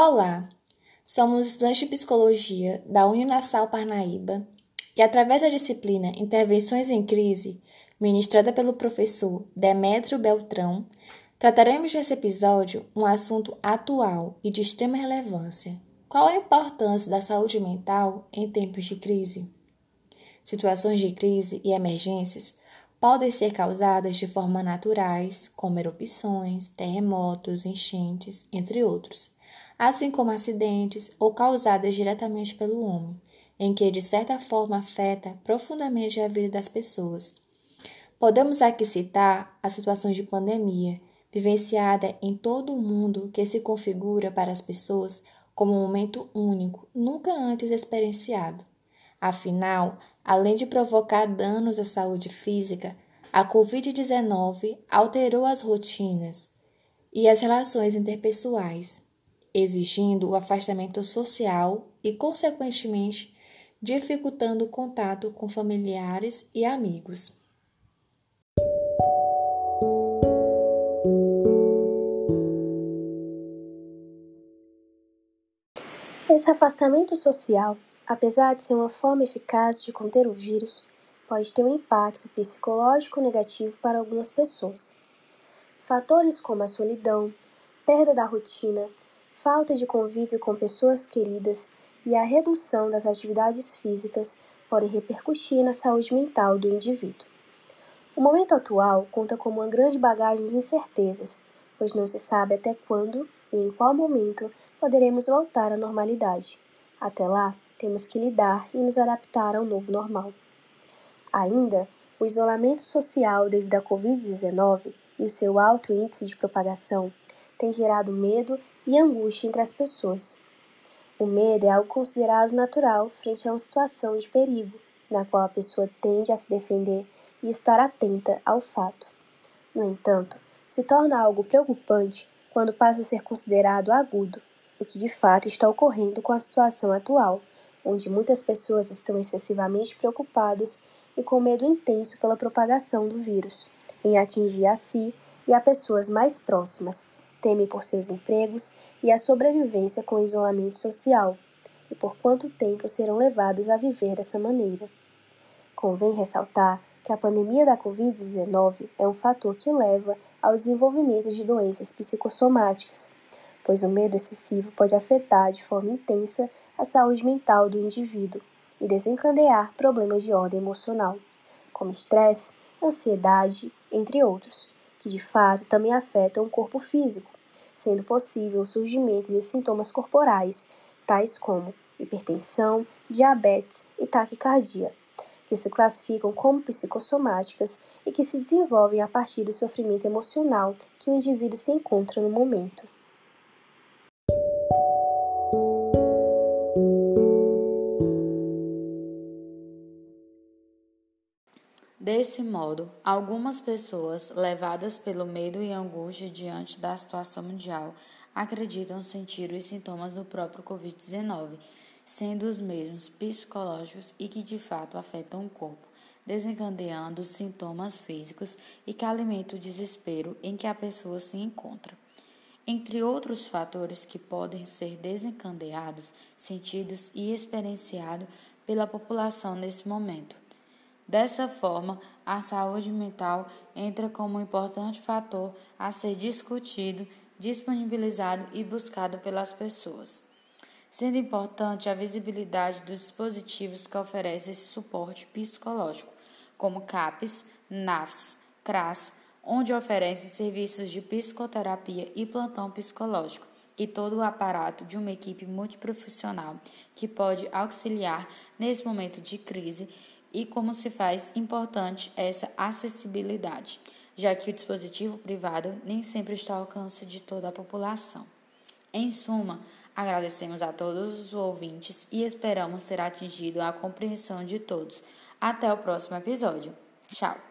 Olá, somos estudantes de Psicologia da Uninassal Parnaíba e, através da disciplina Intervenções em Crise, ministrada pelo professor Demétrio Beltrão, trataremos nesse episódio um assunto atual e de extrema relevância. Qual a importância da saúde mental em tempos de crise? Situações de crise e emergências podem ser causadas de forma naturais, como erupções, terremotos, enchentes, entre outros, assim como acidentes ou causadas diretamente pelo homem, em que de certa forma afeta profundamente a vida das pessoas. Podemos aqui citar a situação de pandemia, vivenciada em todo o mundo, que se configura para as pessoas como um momento único, nunca antes experienciado. Afinal, além de provocar danos à saúde física, a Covid-19 alterou as rotinas e as relações interpessoais, exigindo o afastamento social e, consequentemente, dificultando o contato com familiares e amigos. Esse afastamento social, apesar de ser uma forma eficaz de conter o vírus, pode ter um impacto psicológico negativo para algumas pessoas. Fatores como a solidão, perda da rotina, falta de convívio com pessoas queridas e a redução das atividades físicas podem repercutir na saúde mental do indivíduo. O momento atual conta com uma grande bagagem de incertezas, pois não se sabe até quando e em qual momento poderemos voltar à normalidade. Até lá, temos que lidar e nos adaptar ao novo normal. Ainda, o isolamento social devido à Covid-19 e o seu alto índice de propagação tem gerado medo e angústia entre as pessoas. O medo é algo considerado natural frente a uma situação de perigo, na qual a pessoa tende a se defender e estar atenta ao fato. No entanto, se torna algo preocupante quando passa a ser considerado agudo o que de fato está ocorrendo com a situação atual, onde muitas pessoas estão excessivamente preocupadas e com medo intenso pela propagação do vírus, em atingir a si e a pessoas mais próximas, temem por seus empregos e a sobrevivência com o isolamento social, e por quanto tempo serão levadas a viver dessa maneira. Convém ressaltar que a pandemia da Covid-19 é um fator que leva ao desenvolvimento de doenças psicossomáticas, pois o medo excessivo pode afetar de forma intensa a saúde mental do indivíduo e desencadear problemas de ordem emocional, como estresse, ansiedade, entre outros, que de fato também afetam o corpo físico, sendo possível o surgimento de sintomas corporais, tais como hipertensão, diabetes e taquicardia, que se classificam como psicossomáticas e que se desenvolvem a partir do sofrimento emocional que o indivíduo se encontra no momento. Desse modo, algumas pessoas, levadas pelo medo e angústia diante da situação mundial, acreditam sentir os sintomas do próprio Covid-19, sendo os mesmos psicológicos e que de fato afetam o corpo, desencadeando sintomas físicos e que alimentam o desespero em que a pessoa se encontra. Entre outros fatores que podem ser desencadeados, sentidos e experienciados pela população nesse momento Dessa forma, a saúde mental entra como um importante fator a ser discutido, disponibilizado e buscado pelas pessoas. Sendo importante a visibilidade dos dispositivos que oferecem esse suporte psicológico, como CAPES, NAFs, CRAS, onde oferecem serviços de psicoterapia e plantão psicológico, e todo o aparato de uma equipe multiprofissional que pode auxiliar nesse momento de crise e como se faz importante essa acessibilidade, já que o dispositivo privado nem sempre está ao alcance de toda a população. Em suma, agradecemos a todos os ouvintes e esperamos ter atingido a compreensão de todos. Até o próximo episódio. Tchau!